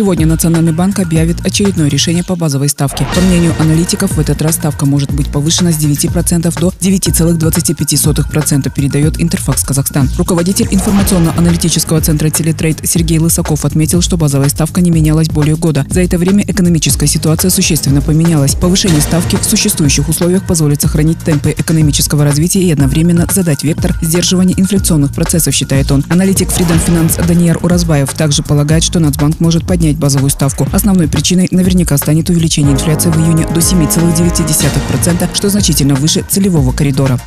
Сегодня Национальный банк объявит очередное решение по базовой ставке. По мнению аналитиков, в этот раз ставка может быть повышена с 9% до 9,25%, передает Интерфакс Казахстан. Руководитель информационно-аналитического центра Телетрейд Сергей Лысаков отметил, что базовая ставка не менялась более года. За это время экономическая ситуация существенно поменялась. Повышение ставки в существующих условиях позволит сохранить темпы экономического развития и одновременно задать вектор сдерживания инфляционных процессов, считает он. Аналитик Freedom Finance Даниэр Уразбаев также полагает, что Нацбанк может поднять поднять базовую ставку. Основной причиной наверняка станет увеличение инфляции в июне до 7,9%, что значительно выше целевого коридора.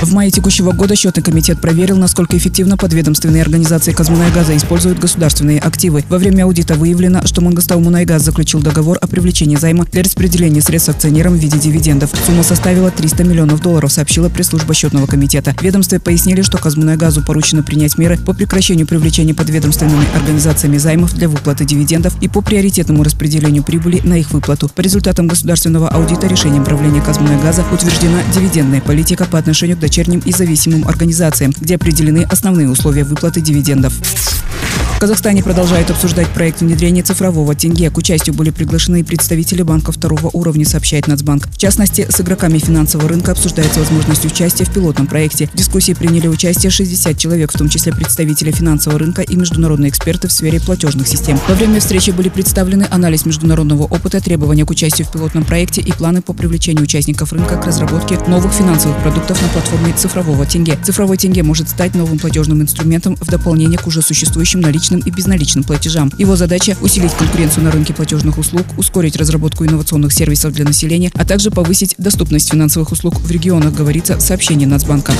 В мае текущего года счетный комитет проверил, насколько эффективно подведомственные организации Казмунайгаза используют государственные активы. Во время аудита выявлено, что Мангостау Мунайгаз заключил договор о привлечении займа для распределения средств акционерам в виде дивидендов. Сумма составила 300 миллионов долларов, сообщила пресс-служба счетного комитета. Ведомстве пояснили, что Казмунайгазу поручено принять меры по прекращению привлечения подведомственными организациями займов для выплаты дивидендов и по приоритетному распределению прибыли на их выплату. По результатам государственного аудита решением правления Казмунайгаза утверждена дивидендная политика по отношению к дочерним и зависимым организациям, где определены основные условия выплаты дивидендов. Казахстане продолжают обсуждать проект внедрения цифрового тенге. К участию были приглашены представители банков второго уровня, сообщает Нацбанк. В частности, с игроками финансового рынка обсуждается возможность участия в пилотном проекте. В дискуссии приняли участие 60 человек, в том числе представители финансового рынка и международные эксперты в сфере платежных систем. Во время встречи были представлены анализ международного опыта, требования к участию в пилотном проекте и планы по привлечению участников рынка к разработке новых финансовых продуктов на платформе цифрового тенге. Цифровой тенге может стать новым платежным инструментом в дополнение к уже существующим наличным наличным и безналичным платежам. Его задача – усилить конкуренцию на рынке платежных услуг, ускорить разработку инновационных сервисов для населения, а также повысить доступность финансовых услуг в регионах, говорится в сообщении Нацбанка.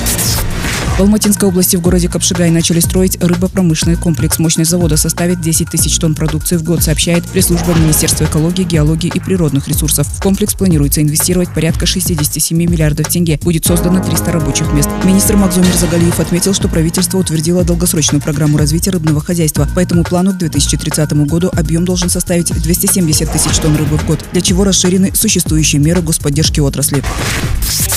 В Алматинской области в городе Капшигай начали строить рыбопромышленный комплекс. Мощность завода составит 10 тысяч тонн продукции в год, сообщает пресс-служба Министерства экологии, геологии и природных ресурсов. В комплекс планируется инвестировать порядка 67 миллиардов тенге. Будет создано 300 рабочих мест. Министр Макзумир Загалиев отметил, что правительство утвердило долгосрочную программу развития рыбного хозяйства. По этому плану к 2030 году объем должен составить 270 тысяч тонн рыбы в год, для чего расширены существующие меры господдержки отрасли.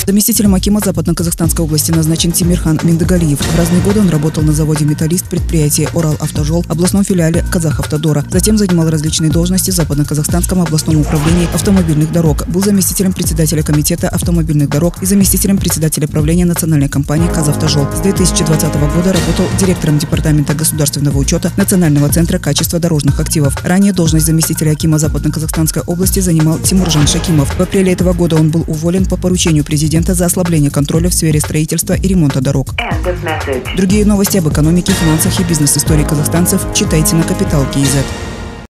Заместителем Акима Западно-Казахстанской области назначен Тимирхан Миндагалиев. В разные годы он работал на заводе «Металлист» предприятия «Орал Автожол», областном филиале «Казахавтодора». Затем занимал различные должности в Западно-Казахстанском областном управлении автомобильных дорог. Был заместителем председателя комитета автомобильных дорог и заместителем председателя правления национальной компании «Казавтожол». С 2020 года работал директором Департамента государственного учета Национального центра качества дорожных активов. Ранее должность заместителя Акима Западно-Казахстанской области занимал Тимуржан Шакимов. В апреле этого года он был уволен по поручению президента президента за ослабление контроля в сфере строительства и ремонта дорог. Другие новости об экономике, финансах и бизнес-истории казахстанцев читайте на Капитал Киезет.